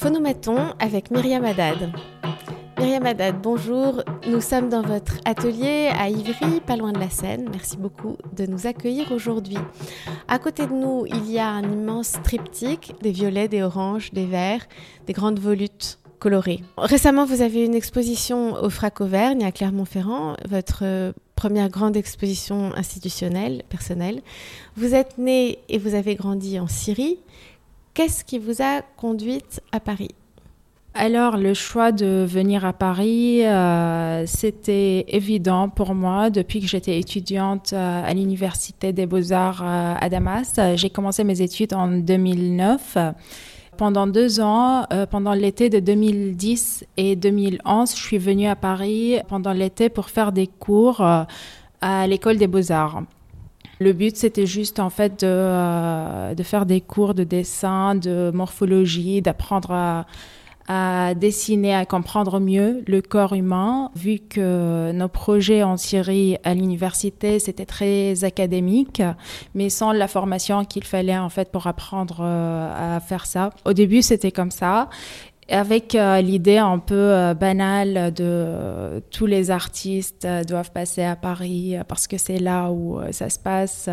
Phonomaton avec Myriam Haddad. Myriam Haddad, bonjour. Nous sommes dans votre atelier à Ivry, pas loin de la Seine. Merci beaucoup de nous accueillir aujourd'hui. À côté de nous, il y a un immense triptyque, des violets, des oranges, des verts, des grandes volutes colorées. Récemment, vous avez une exposition au Frac Auvergne à Clermont-Ferrand, votre première grande exposition institutionnelle, personnelle. Vous êtes né et vous avez grandi en Syrie. Qu'est-ce qui vous a conduite à Paris? Alors, le choix de venir à Paris, euh, c'était évident pour moi depuis que j'étais étudiante euh, à l'Université des Beaux-Arts euh, à Damas. J'ai commencé mes études en 2009. Pendant deux ans, pendant l'été de 2010 et 2011, je suis venue à Paris pendant l'été pour faire des cours à l'école des Beaux-Arts. Le but, c'était juste en fait de, euh, de, faire des cours de dessin, de morphologie, d'apprendre à, à, dessiner, à comprendre mieux le corps humain, vu que nos projets en Syrie à l'université, c'était très académique, mais sans la formation qu'il fallait en fait pour apprendre euh, à faire ça. Au début, c'était comme ça avec euh, l'idée un peu euh, banale de euh, tous les artistes doivent passer à Paris parce que c'est là où ça se passe.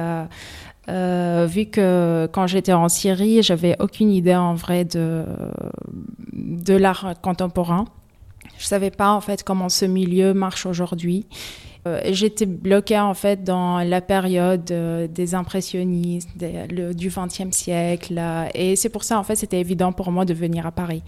vu que quand j'étais en Syrie, j'avais aucune idée en vrai de, de l'art contemporain. Je savais pas en fait comment ce milieu marche aujourd'hui. Euh, j'étais bloquée en fait dans la période euh, des impressionnistes du XXe siècle et c'est pour ça en fait c'était évident pour moi de venir à Paris.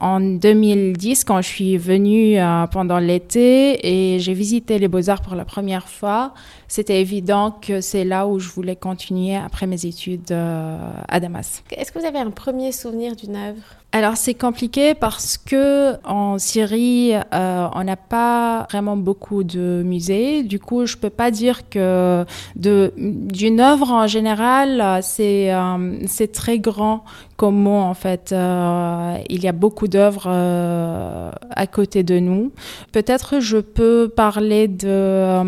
En 2010 quand je suis venue euh, pendant l'été et j'ai visité les Beaux-Arts pour la première fois, c'était évident que c'est là où je voulais continuer après mes études à Damas. Est-ce que vous avez un premier souvenir d'une œuvre? Alors c'est compliqué parce que en Syrie, euh, on n'a pas vraiment beaucoup de musées. Du coup, je peux pas dire que d'une œuvre en général, c'est euh, c'est très grand comme mot en fait. Euh, il y a beaucoup d'œuvres à côté de nous. Peut-être je peux parler de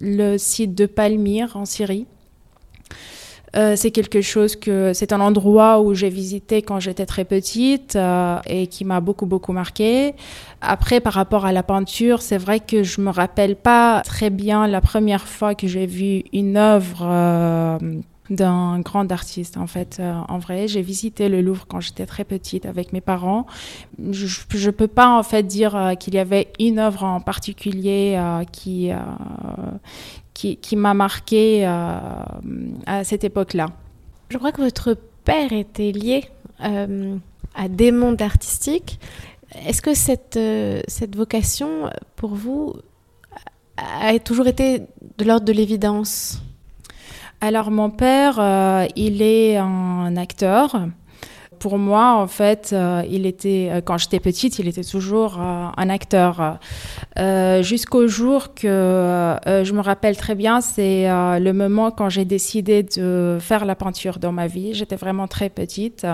le site de Palmyre en Syrie. Euh, c'est quelque chose que c'est un endroit où j'ai visité quand j'étais très petite euh, et qui m'a beaucoup beaucoup marqué. Après, par rapport à la peinture, c'est vrai que je me rappelle pas très bien la première fois que j'ai vu une œuvre. Euh, d'un grand artiste en fait en vrai j'ai visité le Louvre quand j'étais très petite avec mes parents je ne peux pas en fait dire qu'il y avait une œuvre en particulier qui qui, m'a marqué euh, à cette époque-là. Je crois que votre père était lié euh, à des mondes artistiques. Est-ce que cette, euh, cette vocation, pour vous, a toujours été de l'ordre de l'évidence? Alors mon père, il est un acteur pour moi, en fait, euh, il était, euh, quand j'étais petite, il était toujours euh, un acteur. Jusqu'au jour que je me rappelle très bien, c'est le moment quand j'ai décidé de faire la peinture dans ma vie. J'étais vraiment très petite.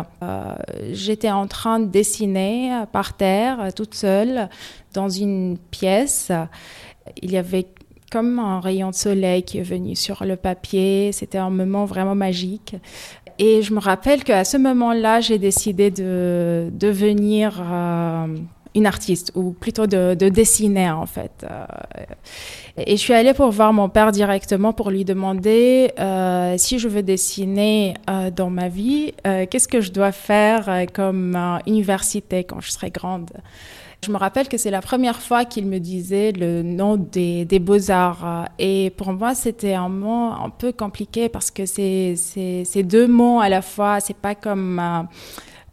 J'étais en train de dessiner par terre, toute seule, dans une pièce. Il y avait comme un rayon de soleil qui est venu sur le papier. C'était un moment vraiment magique. Et je me rappelle qu'à ce moment-là, j'ai décidé de devenir euh, une artiste, ou plutôt de, dessiner en fait. Euh, et je suis allée pour voir mon père directement pour lui demander euh, si je veux dessiner dans ma vie, qu'est-ce que je dois faire comme université quand je serai grande. Je me rappelle que c'est la première fois qu'il me disait le nom des, des beaux-arts. Et pour moi, c'était un mot un peu compliqué parce que c'est deux mots à la fois. C'est pas comme euh,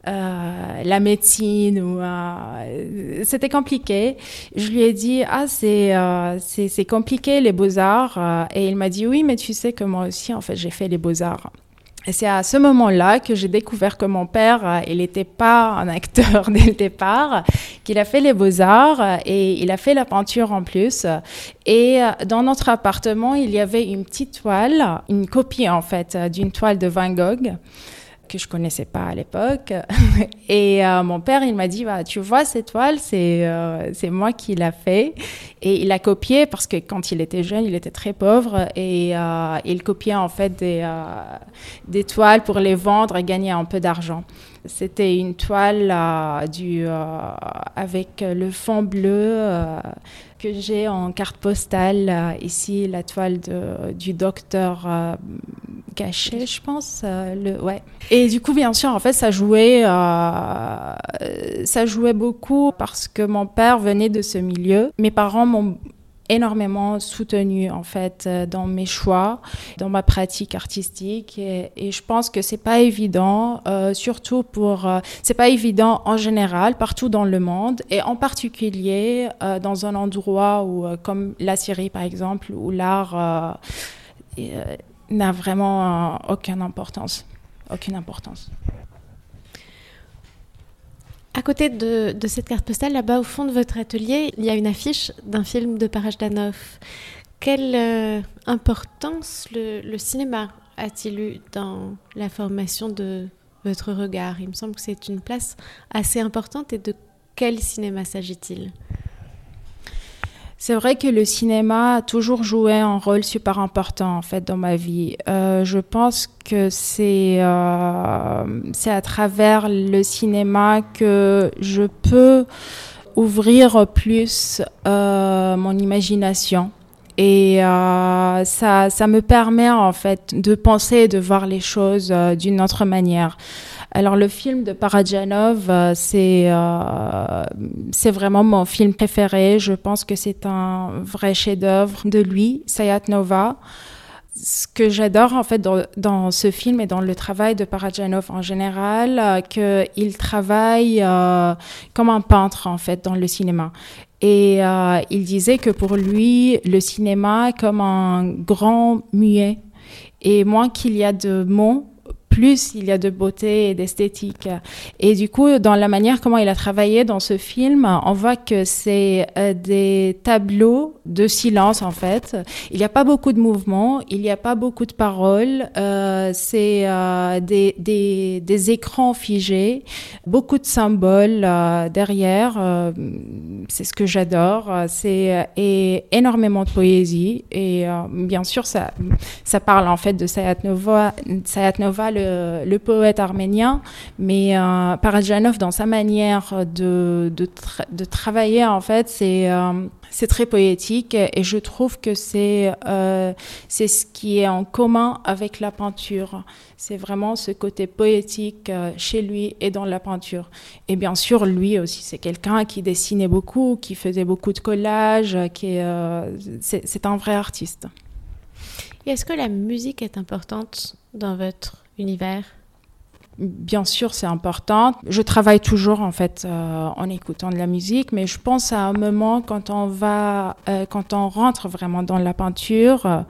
euh, la médecine ou euh, c'était compliqué. Je lui ai dit ah c'est c'est compliqué les beaux arts et il m'a dit oui mais tu sais que moi aussi en fait j'ai fait les beaux arts. Et c'est à ce moment-là que j'ai découvert que mon père, euh, il n'était pas un acteur dès le départ, qu'il a fait les beaux-arts euh, et il a fait la peinture en plus. Et euh, dans notre appartement, il y avait une petite toile, une copie en fait d'une toile de Van Gogh que je connaissais pas à l'époque. Et euh, mon père, il m'a dit, bah, tu vois, cette toile, c'est euh, c'est moi qui l'a fait. Et il a copié parce que quand il était jeune, il était très pauvre et euh, il copiait en fait des, des toiles pour les vendre et gagner un peu d'argent. C'était une toile du, avec le fond bleu que j'ai en carte postale. ici, la toile du docteur Gachet, je pense. ouais. Et du coup, bien sûr, en fait, ça jouait, ça jouait beaucoup parce que mon père venait de ce milieu. Mes parents m'ont énormément soutenu en fait euh, dans mes choix, dans ma pratique artistique et, je pense que c'est pas évident, euh, surtout pour euh, c'est pas évident en général partout dans le monde et en particulier dans un endroit où comme la Syrie par exemple où l'art n'a vraiment aucune importance, aucune importance. À côté de, cette carte postale, là-bas au fond de votre atelier, il y a une affiche d'un film de Parajdanov. Quelle euh, importance le, cinéma a-t-il eu dans la formation de votre regard? Il me semble que c'est une place assez importante. Et de quel cinéma s'agit-il? C'est vrai que le cinéma a toujours joué un rôle super important en fait dans ma vie. Euh, je pense que c'est euh, c'est à travers le cinéma que je peux ouvrir plus euh, mon imagination. Et euh, ça, ça me permet en fait de penser et de voir les choses d'une autre manière. Alors le film de Parajanov, euh, c'est euh, c'est vraiment mon film préféré. Je pense que c'est un vrai chef-d'œuvre de lui, Sayat Nova. Ce que j'adore en fait dans, ce film et dans le travail de Parajanov en général, euh, qu'il travaille euh, comme un peintre en fait dans le cinéma. Et euh, il disait que pour lui, le cinéma est comme un grand muet. Et moins qu'il y a de mots, plus il y a de beauté et d'esthétique. Et du coup, dans la manière comment il a travaillé dans ce film, on voit que c'est euh, des tableaux de silence en fait. Il n'y a pas beaucoup de mouvements, il n'y a pas beaucoup de paroles. Euh, c'est euh, des, des, des, écrans figés, beaucoup de symboles euh, derrière. Euh, c'est ce que j'adore. C'est et énormément de poésie. Et bien sûr, ça, ça parle en fait de Sayat Nova, Sayat Nova le le, poète arménien, mais euh, Parajanov, dans sa manière de, de, travailler, en fait, c'est euh, c'est très poétique et je trouve que c'est euh, c'est ce qui est en commun avec la peinture. C'est vraiment ce côté poétique chez lui et dans la peinture. Et bien sûr, lui aussi, c'est quelqu'un qui dessinait beaucoup, qui faisait beaucoup de collages, qui c'est un vrai artiste. est-ce que la musique est importante dans votre univers? Bien sûr, c'est important. Je travaille toujours en fait euh, en écoutant de la musique, mais je pense à un moment quand on va, euh, quand on rentre vraiment dans la peinture,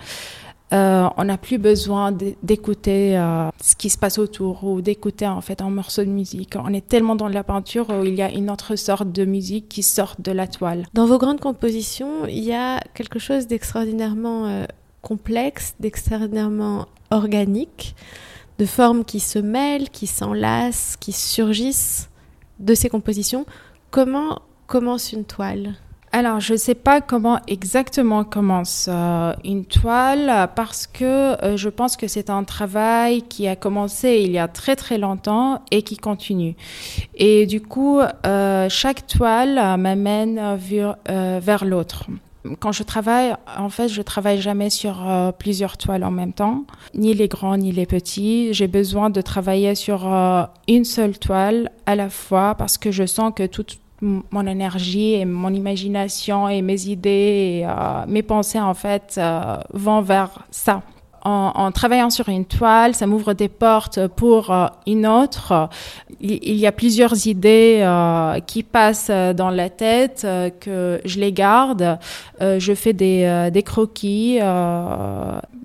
euh, on n'a plus besoin d'écouter ce qui se passe autour ou d'écouter en fait un morceau de musique. On est tellement dans la peinture où il y a une autre sorte de musique qui sort de la toile. Dans vos grandes compositions, il y a quelque chose d'extraordinairement complexe, d'extraordinairement organique de formes qui se mêlent, qui s'enlacent, qui surgissent de ces compositions. Comment commence une toile? Alors, je ne sais pas comment exactement commence euh, une toile parce que euh, je pense que c'est un travail qui a commencé il y a très très longtemps et qui continue. Et du coup, euh, chaque toile m'amène vers l'autre quand je travaille, en fait, je travaille jamais sur euh, plusieurs toiles en même temps, ni les grands ni les petits. J'ai besoin de travailler sur euh, une seule toile à la fois parce que je sens que toute mon énergie et mon imagination et mes idées et euh, mes pensées en fait vont vers ça en, travaillant sur une toile, ça m'ouvre des portes pour euh, une autre. Il, y a plusieurs idées euh, qui passent dans la tête, euh, que je les garde. je fais des, croquis,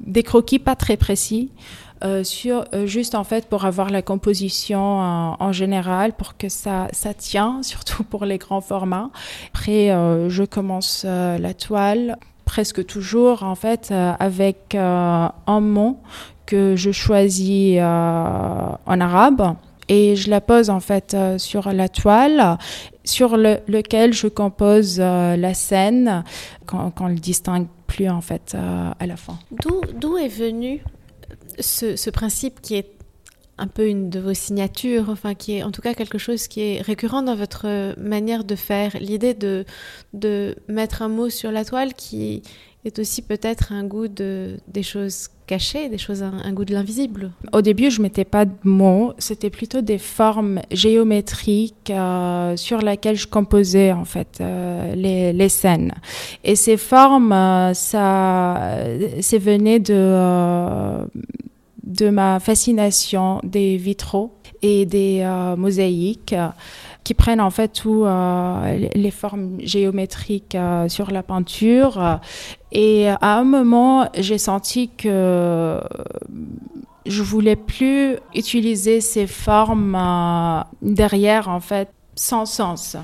des croquis pas très précis. juste en fait pour avoir la composition en général pour que ça ça tient surtout pour les grands formats après je commence la toile presque toujours en fait euh, avec euh, un mot que je choisis euh, en arabe et je la pose en fait sur la toile sur lequel je compose la scène quand, quand on le distingue plus en fait à la fin. D'où est venu ce, ce, principe qui est un peu une de vos signatures, enfin qui est en tout cas quelque chose qui est récurrent dans votre manière de faire. L'idée de, de mettre un mot sur la toile qui est aussi peut-être un goût de, des choses cachées, des choses, un, goût de l'invisible. Au début, je mettais pas de mots, c'était plutôt des formes géométriques euh, sur lesquelles je composais en fait euh, les, les, scènes. Et ces formes, euh, ça, c'est venu de de ma fascination des vitraux et des mosaïques qui prennent en fait tout euh, les formes géométriques euh, sur la peinture. Et à un moment, j'ai senti que je voulais plus utiliser ces formes euh, derrière en fait sans sens.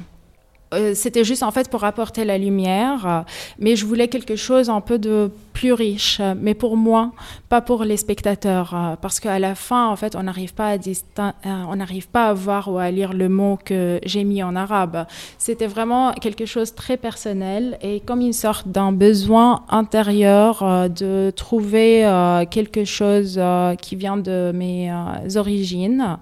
C'était juste en fait pour apporter la lumière, mais je voulais quelque chose un peu de plus riche, mais pour moi, pas pour les spectateurs, euh, parce qu'à la fin, en fait, on n'arrive pas à euh, on n'arrive pas à voir ou à lire le mot que j'ai mis en arabe. C'était vraiment quelque chose de très personnel et comme une sorte d'un besoin intérieur euh, de trouver quelque chose qui vient de mes origines.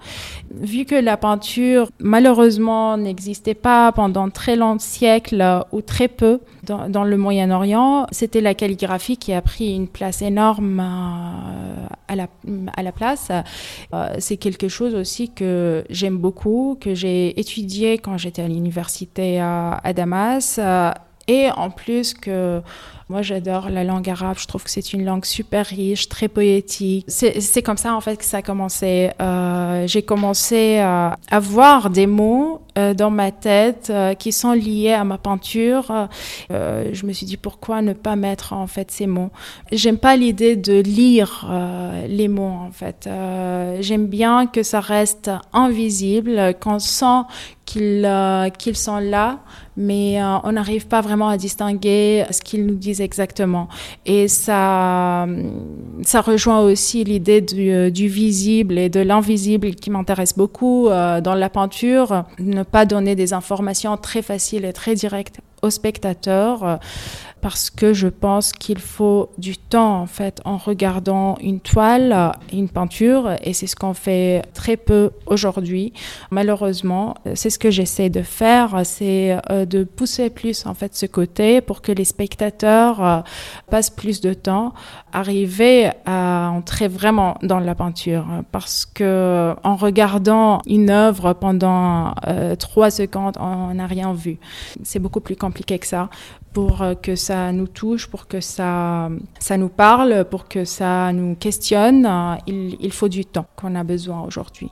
Vu que la peinture, malheureusement, n'existait pas pendant très longtemps siècles ou très peu dans le Moyen-Orient, c'était la calligraphie qui a pris une place énorme euh, à, la, à la place. Euh, c'est quelque chose aussi que j'aime beaucoup, que j'ai étudié quand j'étais à l'université à, à, Damas. Euh, et en plus que moi, j'adore la langue arabe. Je trouve que c'est une langue super riche, très poétique. C'est comme ça, en fait, que ça a commencé. Euh, J'ai commencé à avoir des mots euh, dans ma tête euh, qui sont liés à ma peinture. Euh, je me suis dit, pourquoi ne pas mettre, en fait, ces mots? J'aime pas l'idée de lire euh, les mots, en fait. J'aime bien que ça reste invisible, qu'on sent qu'ils sont là, mais on n'arrive pas vraiment à distinguer ce qu'ils nous disent exactement. Et ça, ça rejoint aussi l'idée du, euh, du, visible et de l'invisible qui m'intéresse beaucoup euh, dans la peinture. Ne pas donner des informations très faciles et très directes aux spectateurs parce que je pense qu'il faut du temps en fait en regardant une toile, une peinture et c'est ce qu'on fait très peu aujourd'hui. Malheureusement, c'est ce que j'essaie de faire, c'est euh, de pousser plus en fait ce côté pour que les spectateurs euh, passent plus de temps, arriver à entrer vraiment dans la peinture parce que en regardant une œuvre pendant euh, trois secondes, on n'a rien vu. C'est beaucoup plus compliqué que ça pour euh, que ça nous touche, pour que ça, ça nous parle, pour que ça nous questionne, il, il faut du temps qu'on a besoin aujourd'hui.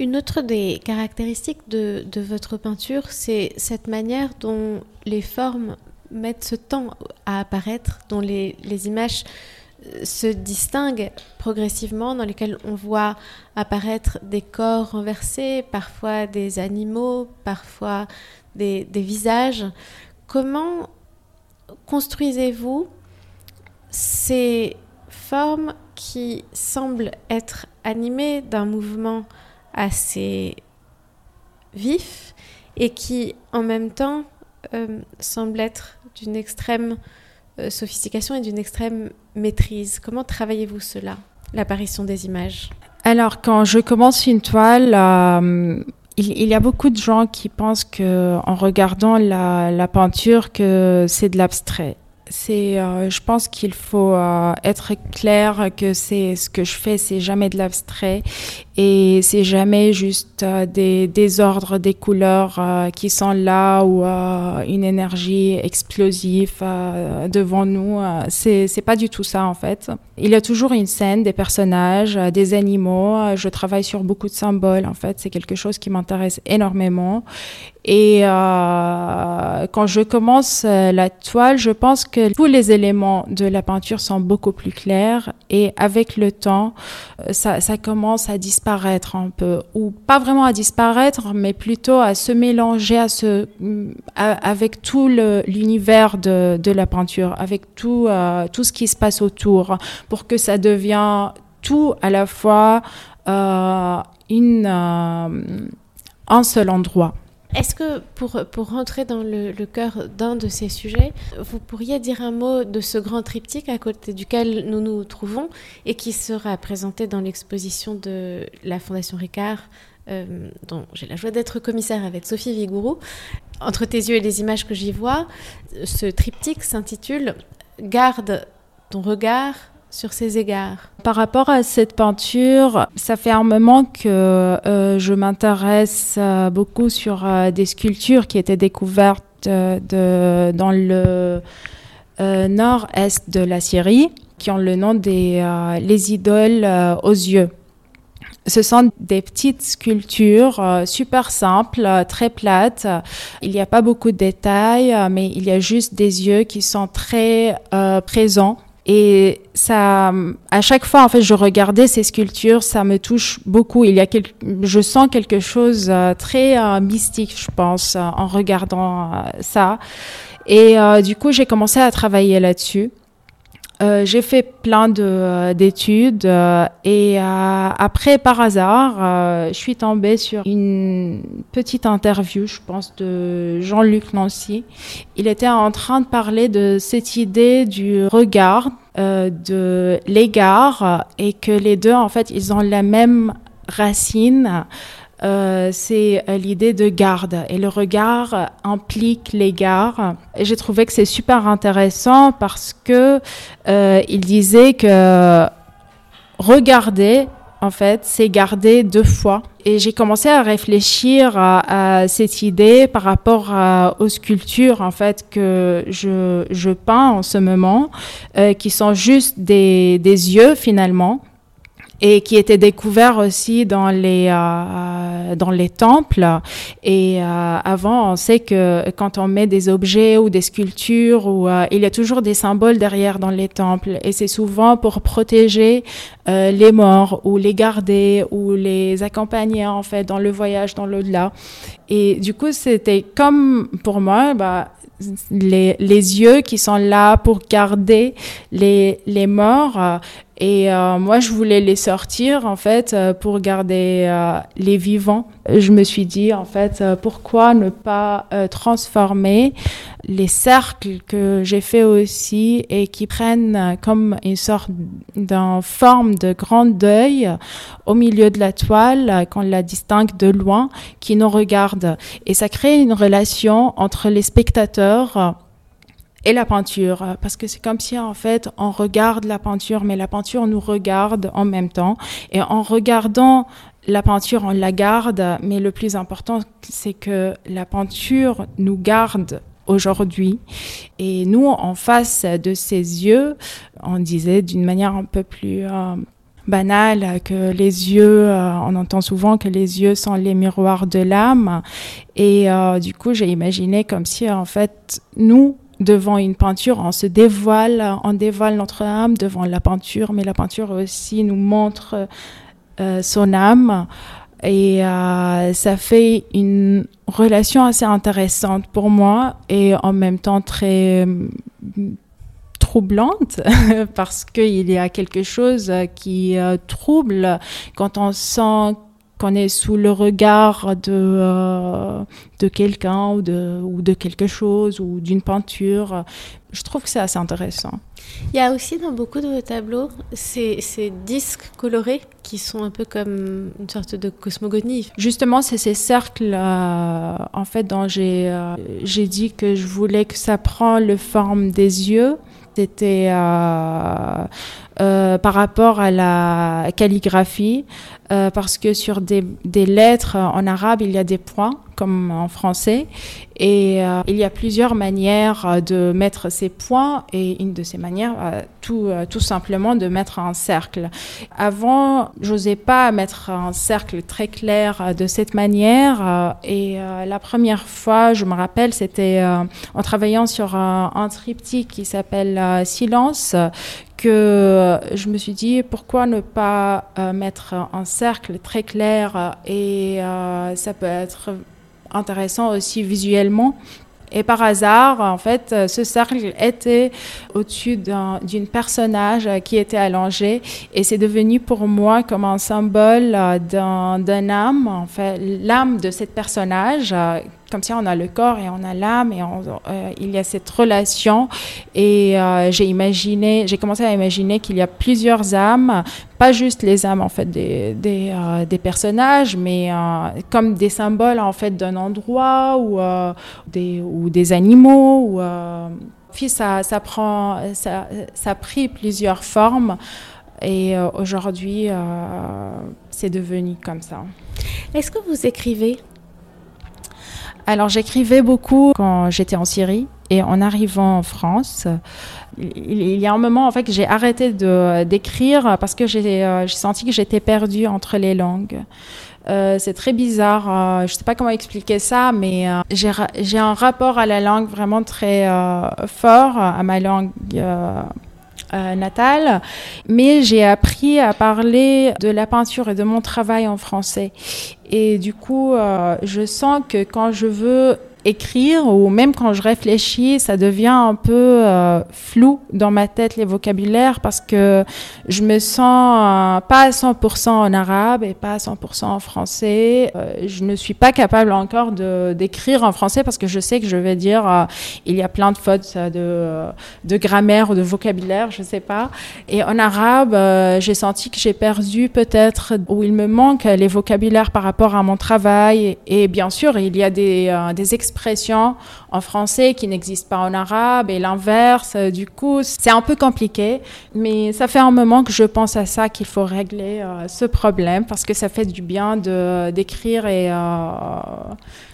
Une autre des caractéristiques de, de votre peinture, c'est cette manière dont les formes mettent ce temps à apparaître, dont les, les images euh, se distinguent progressivement, dans lesquelles on voit apparaître des corps renversés, parfois des animaux, parfois des, des visages. Comment construisez-vous ces formes qui semblent être animées d'un mouvement assez vif et qui en même temps euh, semblent être d'une extrême euh, sophistication et d'une extrême maîtrise. Comment travaillez-vous cela, l'apparition des images? Alors quand je commence une toile, euh, il, y a beaucoup de gens qui pensent que, en regardant la, la peinture, que c'est de l'abstrait. C'est, je pense qu'il faut être clair que c'est ce que je fais, c'est jamais de l'abstrait et c'est jamais juste euh, des désordres des couleurs euh, qui sont là ou euh, une énergie explosive devant nous. c'est c'est pas du tout ça en fait. Il y a toujours une scène, des personnages, des animaux. Je travaille sur beaucoup de symboles en fait. C'est quelque chose qui m'intéresse énormément. Et quand je commence la toile, je pense que tous les éléments de la peinture sont beaucoup plus clairs et avec le temps, ça commence à disparaître disparaître un peu, ou pas vraiment à disparaître, mais plutôt à se mélanger à avec tout l'univers de, de, la peinture, avec tout, euh, tout ce qui se passe autour, pour que ça devienne tout à la fois euh, une, euh, un seul endroit. Est-ce que pour, pour rentrer dans le, cœur d'un de ces sujets, vous pourriez dire un mot de ce grand triptyque à côté duquel nous nous trouvons et qui sera présenté dans l'exposition de la Fondation Ricard, euh, dont j'ai la joie d'être commissaire avec Sophie Vigourou. Entre tes yeux et les images que j'y vois, ce triptyque s'intitule Garde ton regard sur ces égards Par rapport à cette peinture, ça fait un moment que euh, je m'intéresse euh, beaucoup sur euh, des sculptures qui étaient découvertes dans le nord-est de la Syrie, qui ont le nom des les idoles aux yeux. Ce sont des petites sculptures super simples, très plates. Il n'y a pas beaucoup de détails, mais il y a juste des yeux qui sont très présents et ça, à chaque fois, en fait, je regardais ces sculptures, ça me touche beaucoup. Il y a quelque, je sens quelque chose euh, très euh, mystique, je pense, euh, en regardant ça. Et du coup, j'ai commencé à travailler là-dessus. Euh, j'ai fait plein euh, d'études euh, et après, par hasard, je suis tombée sur une petite interview, je pense, de Jean-Luc Nancy. Il était en train de parler de cette idée du regard, de l'égard et que les deux, en fait, ils ont la même racine. Euh, c'est euh, l'idée de garde et le regard implique l'égard. Et j'ai trouvé que c'est super intéressant parce que euh, il disait que regarder, en fait, c'est garder deux fois. Et j'ai commencé à réfléchir à, cette idée par rapport aux sculptures, en fait, que je, je peins en ce moment, qui sont juste des, des yeux finalement et qui était découvert aussi dans les euh, dans les temples. Et euh, avant on sait que quand on met des objets ou des sculptures ou euh, il y a toujours des symboles derrière dans les temples. Et c'est souvent pour protéger euh, les morts ou les garder ou les accompagner en fait dans le voyage dans l'au-delà. Et du coup c'était comme pour moi bah les, les, yeux qui sont là pour garder les, les morts et euh, moi, je voulais les sortir, en fait, euh, pour garder euh, les vivants. Je me suis dit, en fait, pourquoi ne pas transformer les cercles que j'ai fait aussi et qui prennent comme une sorte d'une forme de grand deuil au milieu de la toile, qu'on la distingue de loin, qui nous regarde. Et ça crée une relation entre les spectateurs et la peinture, euh, parce que c'est comme si en fait on regarde la peinture, mais la peinture nous regarde en même temps. Et en regardant la peinture, on la garde, mais le plus important, c'est que la peinture nous garde aujourd'hui. Et nous, en face de ses yeux, on disait d'une manière un peu plus euh, banale que les yeux, euh, on entend souvent que les yeux sont les miroirs de l'âme. Et du coup, j'ai imaginé comme si en fait, nous, devant une peinture, on se dévoile, on dévoile notre âme devant la peinture, mais la peinture aussi nous montre euh, son âme. Et euh, ça fait une relation assez intéressante pour moi et en même temps très euh, troublante parce qu'il y a quelque chose qui trouble quand on sent qu'on est sous le regard de, euh, de quelqu'un ou de, ou de quelque chose ou d'une peinture. Je trouve que c'est assez intéressant. Il y a aussi dans beaucoup de vos tableaux ces, ces, disques colorés qui sont un peu comme une sorte de cosmogonie. Justement, c'est ces cercles euh, en fait dont j'ai euh, j'ai dit que je voulais que ça prend le forme des yeux. C'était par rapport à la calligraphie. Euh, parce que sur des, des, lettres en arabe, il y a des points, comme en français, et euh, il y a plusieurs manières euh, de mettre ces points, et une de ces manières, tout, tout simplement de mettre un cercle. Avant, j'osais pas mettre un cercle très clair de cette manière, et la première fois, je me rappelle, c'était en travaillant sur un, un triptyque qui s'appelle Silence, que je me suis dit pourquoi ne pas euh, mettre un cercle très clair euh, et euh, ça peut être intéressant aussi visuellement. Et par hasard, en fait, ce cercle était au-dessus d'une personnage qui était allongé et c'est devenu pour moi comme un symbole d'un âme, en fait, l'âme de cette personnage comme ça, on a le corps et on a l'âme et euh, il y a cette relation. Et euh, j'ai imaginé, j'ai commencé à imaginer qu'il y a plusieurs âmes, pas juste les âmes en fait des, des, euh, personnages, mais comme des symboles en fait d'un endroit ou des ou des animaux puis ça, ça prend, ça, ça a pris plusieurs formes et aujourd'hui c'est devenu comme ça. Est-ce que vous écrivez? Alors j'écrivais beaucoup quand j'étais en Syrie et en arrivant en France, il, y a un moment en fait que j'ai arrêté de d'écrire parce que euh, j'ai senti que j'étais perdue entre les langues. Euh, c'est très bizarre, euh, je sais pas comment expliquer ça, mais j'ai un rapport à la langue vraiment très fort, à ma langue euh, natale, mais j'ai appris à parler de la peinture et de mon travail en français. Et du coup, euh, je sens que quand je veux écrire ou même quand je réfléchis, ça devient un peu euh, flou dans ma tête les vocabulaires parce que je me sens euh, pas à 100% en arabe et pas à 100% en français. Euh, je ne suis pas capable encore de d'écrire en français parce que je sais que je vais dire il y a plein de fautes de de grammaire ou de vocabulaire, je sais pas. Et en arabe, j'ai senti que j'ai perdu peut-être où il me manque les vocabulaires par rapport à mon travail et, bien sûr, il y a des des en français qui n'existent pas en arabe et l'inverse. Du coup, c'est un peu compliqué, mais ça fait un moment que je pense à ça qu'il faut régler euh, ce problème parce que ça fait du bien de d'écrire et euh,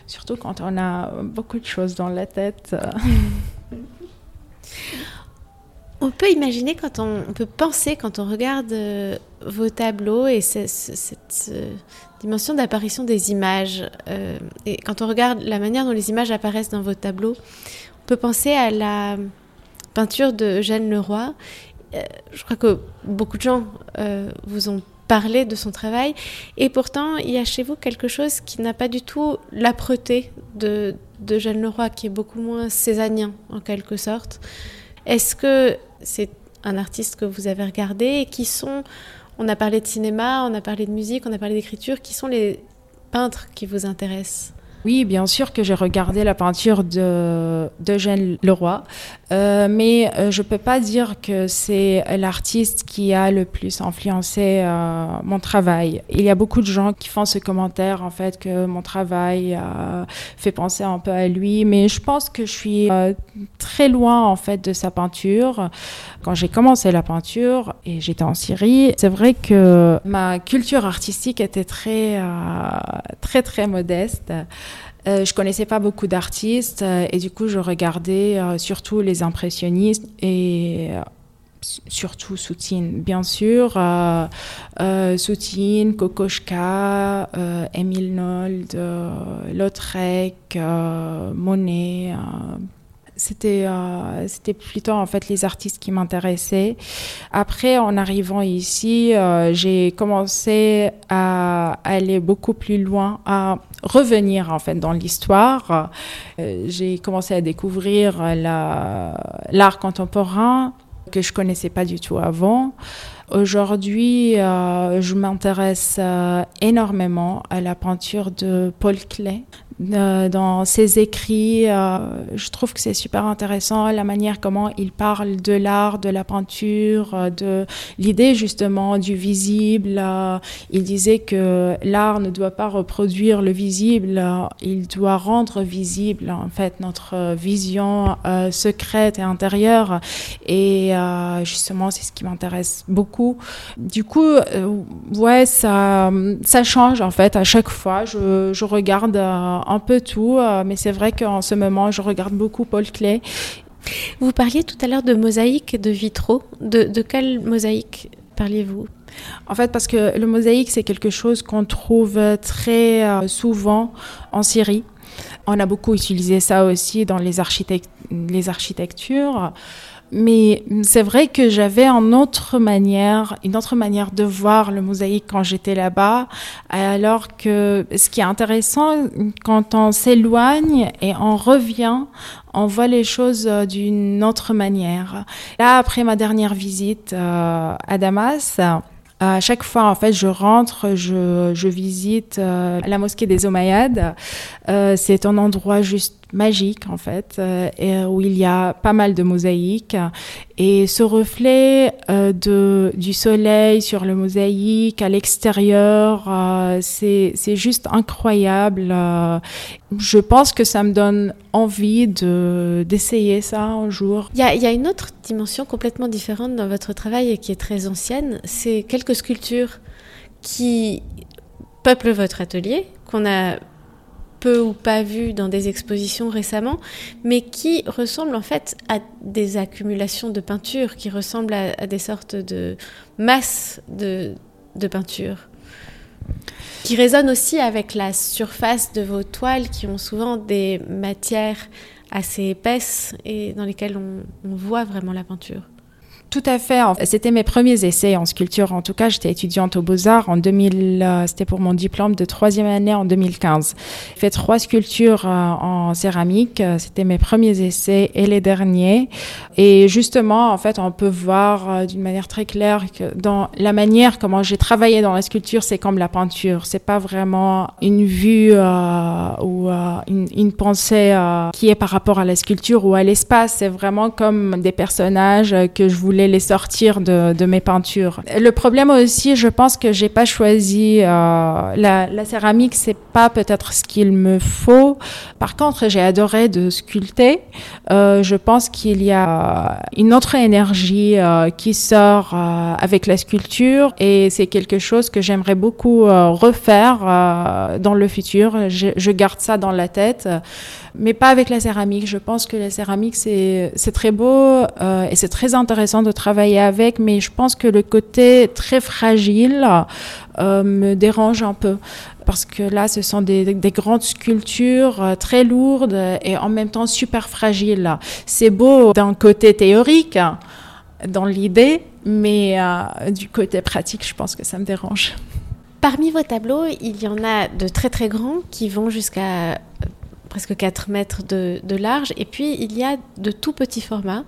surtout quand on a beaucoup de choses dans la tête. On peut imaginer quand on, peut penser quand on regarde euh, vos tableaux et cette dimension d'apparition des images. Euh, et quand on regarde la manière dont les images apparaissent dans vos tableaux, on peut penser à la peinture de Jeanne Leroy. Euh, je crois que beaucoup de gens euh, vous ont parlé de son travail. Et pourtant, il y a chez vous quelque chose qui n'a pas du tout l'âpreté de, de Leroy, qui est beaucoup moins césanien en quelque sorte. Est-ce que c'est un artiste que vous avez regardé et qui sont on a parlé de cinéma, on a parlé de musique, on a parlé d'écriture. Qui sont les peintres qui vous intéressent? Oui, bien sûr que j'ai regardé la peinture de d'Eugène Leroy, euh, mais euh, je peux pas dire que c'est l'artiste qui a le plus influencé euh, mon travail. Il y a beaucoup de gens qui font ce commentaire en fait que mon travail fait penser un peu à lui, mais je pense que je suis très loin en fait de sa peinture. Quand j'ai commencé la peinture et j'étais en Syrie, c'est vrai que ma culture artistique était très très très modeste. Euh, je connaissais pas beaucoup d'artistes euh, et du coup je regardais euh, surtout les impressionnistes et euh, surtout Soutine, bien sûr, Soutine, Kokoschka, Émile Nold, Lautrec, Monet c'était euh, c'était plutôt en fait les artistes qui m'intéressaient. Après, en arrivant ici, euh, j'ai commencé à aller beaucoup plus loin, à revenir en fait dans l'histoire. Euh, j'ai commencé à découvrir l'art contemporain que je connaissais pas du tout avant. Aujourd'hui, je m'intéresse énormément à la peinture de Paul Klee. Euh, dans ses écrits, euh, je trouve que c'est super intéressant la manière comment il parle de l'art, de la peinture, euh, de l'idée justement du visible. il disait que l'art ne doit pas reproduire le visible, il doit rendre visible en fait notre vision secrète et intérieure. Et justement, c'est ce qui m'intéresse beaucoup. Du coup, ouais, ça, change en fait à chaque fois. Je regarde un peu tout, euh, mais c'est vrai qu'en ce moment, je regarde beaucoup Paul Klee. Vous parliez tout à l'heure de mosaïque, de vitraux. De, de quelle mosaïque parliez-vous? En fait, parce que le mosaïque, c'est quelque chose qu'on trouve très euh, souvent en Syrie. On a beaucoup utilisé ça aussi dans les, les architectures. Mais c'est vrai que j'avais une autre manière, une autre manière de voir le mosaïque quand j'étais là-bas. Alors que ce qui est intéressant, quand on s'éloigne et on revient, on voit les choses euh, d'une autre manière. Là, après ma dernière visite euh, à Damas, À chaque fois, en fait, je rentre, je, visite euh, la mosquée des Omeyyades. Euh, c'est un endroit juste magique en fait, euh, et où il y a pas mal de mosaïques. Et ce reflet euh, de, du soleil sur le mosaïque à l'extérieur, euh, c'est juste incroyable. Je pense que ça me donne envie d'essayer ça un jour. Il y, a, y a une autre dimension complètement différente dans votre travail et qui est très ancienne, c'est quelques sculptures qui peuplent votre atelier, qu'on a peu ou pas vu dans des expositions récemment, mais qui ressemblent en fait à des accumulations de peinture, qui ressemblent à, des sortes de masses de, de peinture qui résonnent aussi avec la surface de vos toiles qui ont souvent des matières assez épaisses et dans lesquelles on voit vraiment la peinture. Tout à fait. C'était mes premiers essais en sculpture. En tout cas, j'étais étudiante aux Beaux-Arts en 2000. Euh, c'était pour mon diplôme de troisième année en 2015. J'ai fait trois sculptures euh, en céramique. Euh, c'était mes premiers essais et les derniers. Et justement, en fait, on peut voir d'une manière très claire que dans la manière comment j'ai travaillé dans la sculpture, c'est comme la peinture. C'est pas vraiment une vue ou une, une, pensée qui est par rapport à la sculpture ou à l'espace. C'est vraiment comme des personnages que je voulais les sortir de, mes peintures. Le problème aussi, je pense que j'ai pas choisi euh, la, la, céramique, c'est pas peut-être ce qu'il me faut. Par contre, j'ai adoré de sculpter. Euh, je pense qu'il y a une autre énergie euh, qui sort avec la sculpture et c'est quelque chose que j'aimerais beaucoup refaire dans le futur. Je, garde ça dans la tête, mais pas avec la céramique. Je pense que la céramique c'est très beau et c'est très intéressant de travailler avec, mais je pense que le côté très fragile euh, me dérange un peu. Parce que là, ce sont des, des grandes sculptures euh, très lourdes et en même temps super fragiles. C'est beau d'un côté théorique, dans l'idée, mais euh, du côté pratique, je pense que ça me dérange. Parmi vos tableaux, il y en a de très très grands qui vont jusqu'à presque 4 mètres de, large, et puis il y a de tout petits formats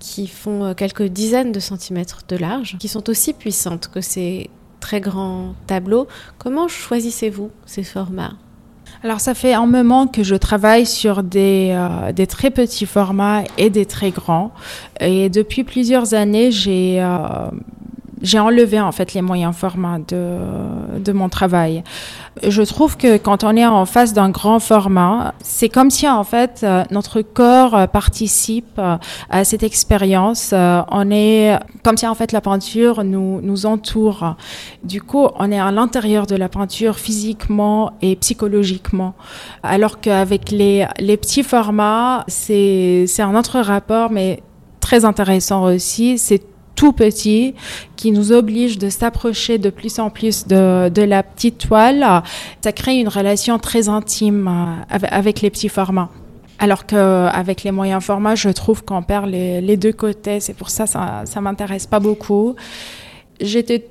qui font euh, quelques dizaines de centimètres de large, qui sont aussi puissantes que ces très grands tableaux. Comment choisissez-vous ces formats? Alors ça fait un moment que je travaille sur des, euh, des, très petits formats et des très grands. Et depuis plusieurs années, j'ai euh, j'ai enlevé en fait les moyens formats de, de mon travail. Je trouve que quand on est en face d'un grand format, c'est comme si en fait euh, notre corps euh, participe euh, à cette expérience. On est comme si en fait la peinture nous nous entoure. Du coup, on est à l'intérieur de la peinture physiquement et psychologiquement. Alors qu'avec les les petits formats, c'est c'est un autre rapport, mais très intéressant aussi. C'est tout petit qui nous oblige de s'approcher de plus en plus de, de, la petite toile, ça crée une relation très intime euh, avec les petits formats. Alors qu'avec les moyens formats, je trouve qu'on perd les, deux côtés. C'est pour ça que ça ne m'intéresse pas beaucoup. J'étais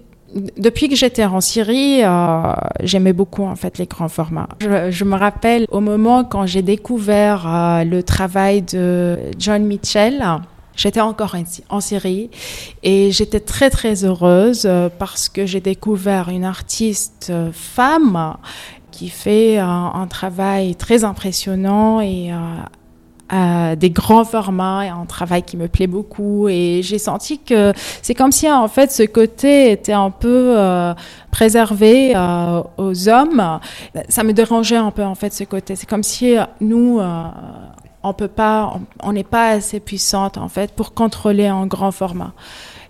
depuis que j'étais en Syrie, euh, j'aimais beaucoup en fait les grands formats. Je, je me rappelle au moment quand j'ai découvert euh, le travail de John Mitchell, J'étais encore en Syrie et j'étais très très heureuse euh, parce que j'ai découvert une artiste euh, femme qui fait un, travail très impressionnant et euh, des grands formats et un travail qui me plaît beaucoup. Et j'ai senti que c'est comme si en fait ce côté était un peu préservé aux hommes. Ça me dérangeait un peu en fait ce côté. C'est comme si nous on peut pas, on n'est pas assez puissante en fait pour contrôler un grand format.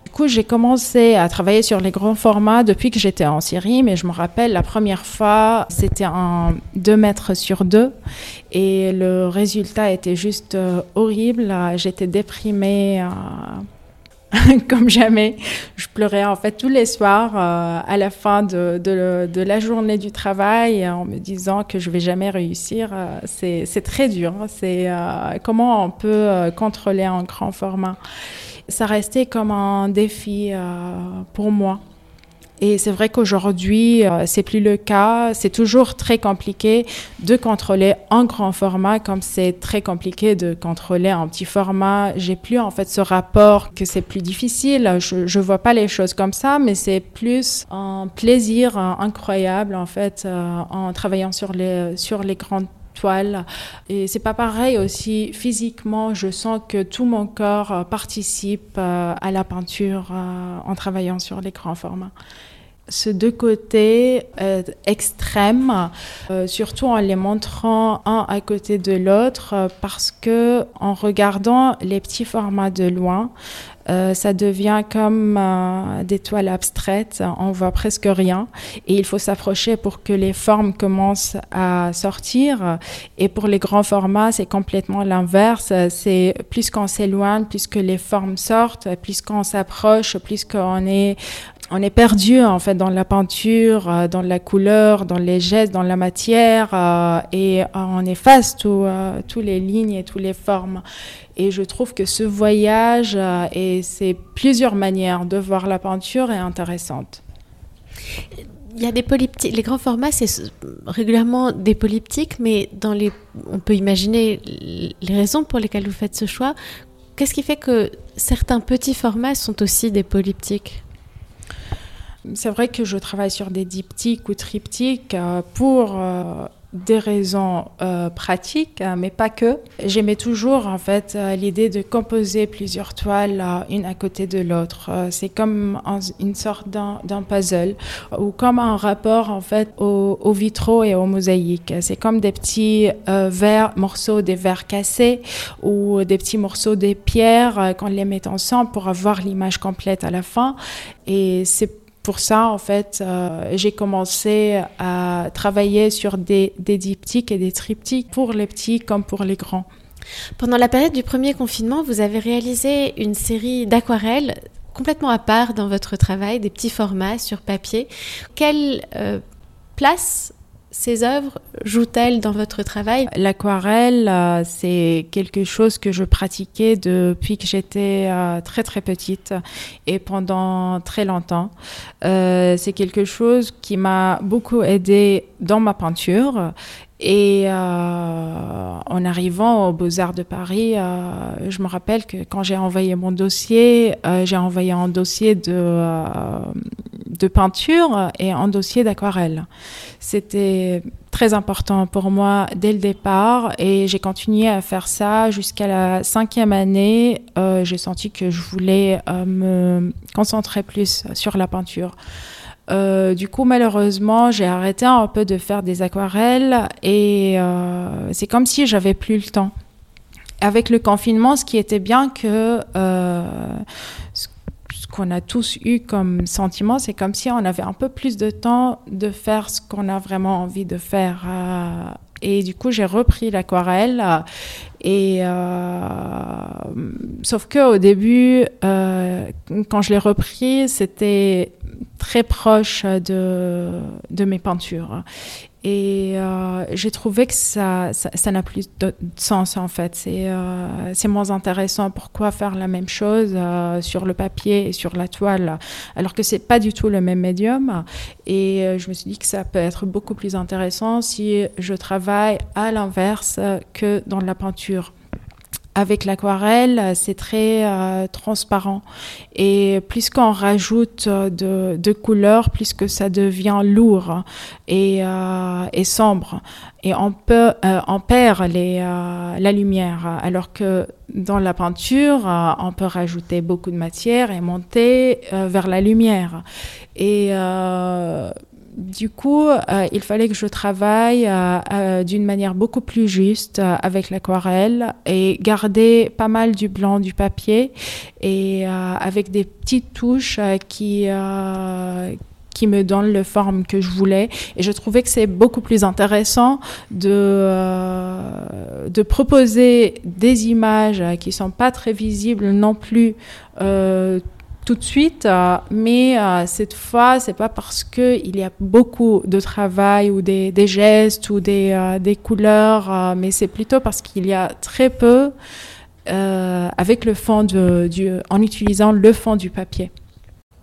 Du coup, j'ai commencé à travailler sur les grands formats depuis que j'étais en Syrie, mais je me rappelle la première fois, c'était un 2 mètres sur 2 et le résultat était juste euh, horrible. J'étais déprimée. Euh, comme jamais. Je pleurais en fait tous les soirs euh, à la fin de, la journée du travail en me disant que je vais jamais réussir. Euh, c'est très dur. C'est euh, comment on peut contrôler un grand format. Ça restait comme un défi pour moi. Et c'est vrai qu'aujourd'hui, euh, c'est plus le cas. C'est toujours très compliqué de contrôler en grand format, comme c'est très compliqué de contrôler en petit format. J'ai plus en fait ce rapport que c'est plus difficile. Je, je vois pas les choses comme ça, mais c'est plus un plaisir incroyable en fait euh, en travaillant sur les sur les grandes toiles. Et c'est pas pareil aussi physiquement. Je sens que tout mon corps euh, participe à la peinture en travaillant sur les grands formats ces deux côtés euh, extrêmes, euh, surtout en les montrant un à côté de l'autre, euh, parce que en regardant les petits formats de loin, ça devient comme des toiles abstraites, on voit presque rien, et il faut s'approcher pour que les formes commencent à sortir. Et pour les grands formats, c'est complètement l'inverse. C'est plus qu'on s'éloigne, plus que les formes sortent, plus qu'on s'approche, plus qu'on est on est perdu en fait dans la peinture, euh, dans la couleur, dans les gestes, dans la matière euh, et on efface tout, euh, tous les lignes et toutes les formes. Et je trouve que ce voyage et ces plusieurs manières de voir la peinture est intéressante. Il y a des polyptiques. Les grands formats, c'est régulièrement des polyptiques, mais dans les, on peut imaginer les raisons pour lesquelles vous faites ce choix. Qu'est-ce qui fait que certains petits formats sont aussi des polyptiques? C'est vrai que je travaille sur des diptyques ou triptyques euh, pour euh, des raisons euh, pratiques, mais pas que. J'aimais toujours en fait l'idée de composer plusieurs toiles une à côté de l'autre. c'est comme une sorte d'un puzzle ou comme un rapport en fait aux, vitraux et aux mosaïques. C'est comme des petits verres, morceaux des verres cassés ou des petits morceaux des pierres qu'on les met ensemble pour avoir l'image complète à la fin. Et c'est pour ça, en fait, euh, j'ai commencé à travailler sur des, diptyques et des triptyques pour les petits comme pour les grands. Pendant la période du premier confinement, vous avez réalisé une série d'aquarelles complètement à part dans votre travail, des petits formats sur papier. Quelle euh, place ces œuvres jouent-elles dans votre travail? L'aquarelle, euh, c'est quelque chose que je pratiquais depuis que j'étais euh, très très petite et pendant très longtemps. Euh, c'est quelque chose qui m'a beaucoup aidé dans ma peinture et en arrivant aux Beaux-Arts de Paris, je me rappelle que quand j'ai envoyé mon dossier, j'ai envoyé un dossier de, de peinture et un dossier d'aquarelle. C'était très important pour moi dès le départ et j'ai continué à faire ça jusqu'à la cinquième année. Euh, j'ai senti que je voulais euh, me concentrer plus sur la peinture. Euh, du coup, malheureusement, j'ai arrêté un peu de faire des aquarelles et c'est comme si j'avais plus le temps. Avec le confinement, ce qui était bien que qu'on a tous eu comme sentiment, c'est comme si on avait un peu plus de temps de faire ce qu'on a vraiment envie de faire. Euh, et du coup, j'ai repris l'aquarelle. Euh, sauf que au début, euh, quand je l'ai repris, c'était très proche de, mes peintures. Et euh, j'ai trouvé que ça, n'a plus de sens en fait. C'est moins intéressant. Pourquoi faire la même chose sur le papier et sur la toile alors que c'est pas du tout le même médium? Et je me suis dit que ça peut être beaucoup plus intéressant si je travaille à l'inverse que dans la peinture. Avec l'aquarelle, c'est très euh, transparent. Et plus qu'on rajoute euh, de, couleurs, plus que ça devient lourd et, euh, sombre. Et on, perd la lumière. Alors que dans la peinture, on peut rajouter beaucoup de matière et monter vers la lumière. Et du coup, euh, il fallait que je travaille euh, euh, d'une manière beaucoup plus juste avec l'aquarelle et garder pas mal du blanc du papier et avec des petites touches qui qui me donnent le forme que je voulais. Et je trouvais que c'est beaucoup plus intéressant de, de proposer des images qui sont pas très visibles non plus tout de suite, euh, mais euh, cette fois, c'est pas parce que il y a beaucoup de travail ou des, gestes ou des, euh, couleurs, mais c'est plutôt parce qu'il y a très peu avec le fond du, en utilisant le fond du papier.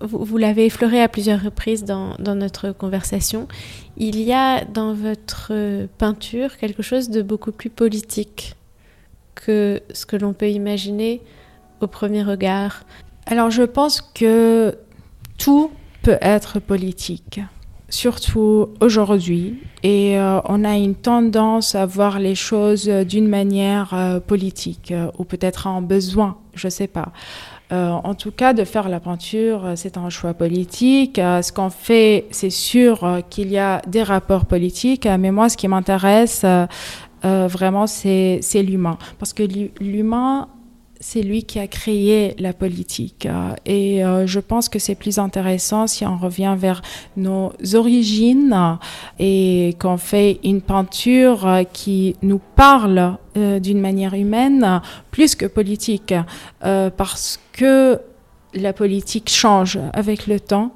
vous, l'avez effleuré à plusieurs reprises dans, notre conversation, il y a dans votre peinture quelque chose de beaucoup plus politique que ce que l'on peut imaginer au premier regard. Alors je pense que tout peut être politique, surtout aujourd'hui. Et euh, on a une tendance à voir les choses d'une manière euh, politique, euh, ou peut-être en besoin, je ne sais pas. en tout cas, de faire la peinture, c'est un choix politique. ce qu'on fait, c'est sûr qu'il y a des rapports politiques, mais moi, ce qui m'intéresse vraiment, c'est l'humain. Parce que l'humain c'est lui qui a créé la politique. Euh, et euh, je pense que c'est plus intéressant si on revient vers nos origines et qu'on fait une peinture euh, qui nous parle d'une manière humaine plus que politique. parce que la politique change avec le temps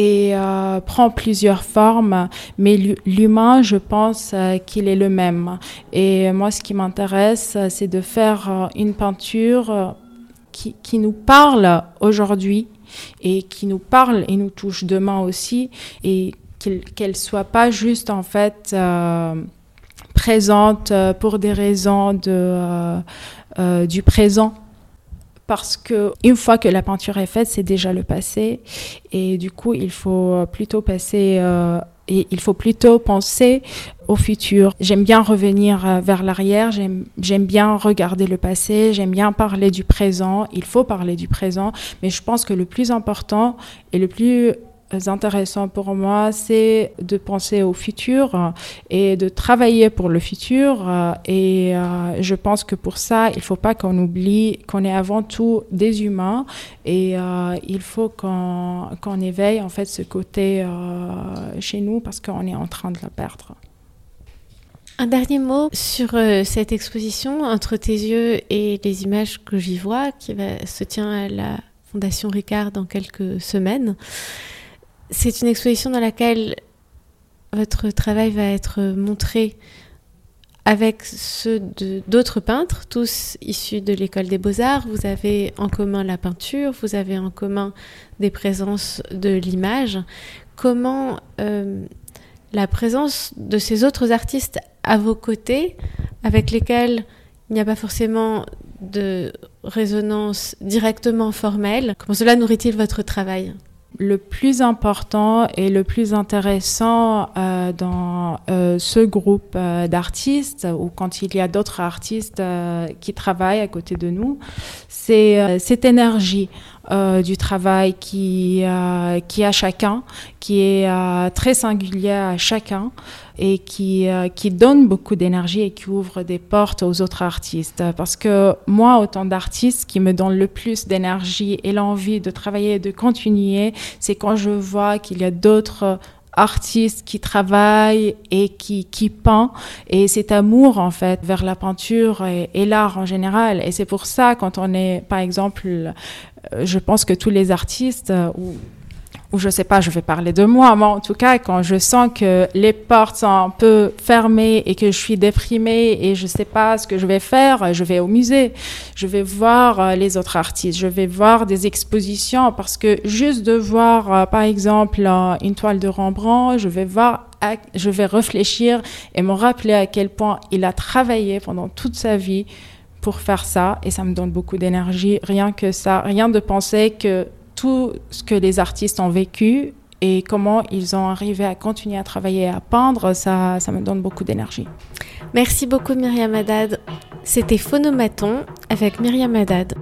et euh, prend plusieurs formes, mais l'humain, je pense euh, qu'il est le même. Et moi, ce qui m'intéresse, c'est de faire euh, une peinture qui, qui nous parle aujourd'hui et qui nous parle et nous touche demain aussi, et qu'elle ne soit pas juste en fait présente pour des raisons de, du présent parce que une fois que la peinture est faite, c'est déjà le passé. Et du coup, il faut plutôt passer euh, et il faut plutôt penser au futur. J'aime bien revenir euh, vers l'arrière, j'aime bien regarder le passé, j'aime bien parler du présent, il faut parler du présent, mais je pense que le plus important et le plus intéressant pour moi, c'est de penser au futur et de travailler pour le futur. Et euh, je pense que pour ça, il ne faut pas qu'on oublie qu'on est avant tout des humains et euh, il faut qu'on éveille en fait ce côté euh, chez nous parce qu'on est en train de la perdre. Un dernier mot sur cette exposition entre tes yeux et les images que j'y vois, qui se tient à la Fondation Ricard dans quelques semaines. C'est une exposition dans laquelle votre travail va être montré avec ceux d'autres peintres, tous issus de l'école des beaux-arts. Vous avez en commun la peinture, vous avez en commun des présences de l'image. Comment euh, la présence de ces autres artistes à vos côtés, avec lesquels il n'y a pas forcément de résonance directement formelle, comment cela nourrit-il votre travail? Le plus important et le plus intéressant euh, dans euh, ce groupe euh, d'artistes, ou quand il y a d'autres artistes qui travaillent à côté de nous, c'est cette énergie du travail qui, qui a chacun, qui est très singulière à chacun et qui, euh, qui donne beaucoup d'énergie et qui ouvre des portes aux autres artistes. Parce que moi, autant d'artistes qui me donnent le plus d'énergie et l'envie de travailler et de continuer, c'est quand je vois qu'il y a d'autres artistes qui travaillent et qui, qui peint et cet amour en fait vers la peinture et, et l'art en général et c'est pour ça quand on est par exemple euh, je pense que tous les artistes euh, ou ou je sais pas, je vais parler de moi, mais en tout cas, quand je sens que les portes sont un peu fermées et que je suis déprimée et je sais pas ce que je vais faire, je vais au musée, je vais voir euh, les autres artistes, je vais voir des expositions parce que juste de voir, euh, par exemple, une toile de Rembrandt, je vais voir je vais réfléchir et me rappeler à quel point il a travaillé pendant toute sa vie pour faire ça et ça me donne beaucoup d'énergie rien que ça rien de penser que tout ce que les artistes ont vécu et comment ils ont arrivé à continuer à travailler à peindre, ça, ça me donne beaucoup d'énergie. Merci beaucoup Myriam Haddad. C'était Phonomaton avec Myriam Haddad.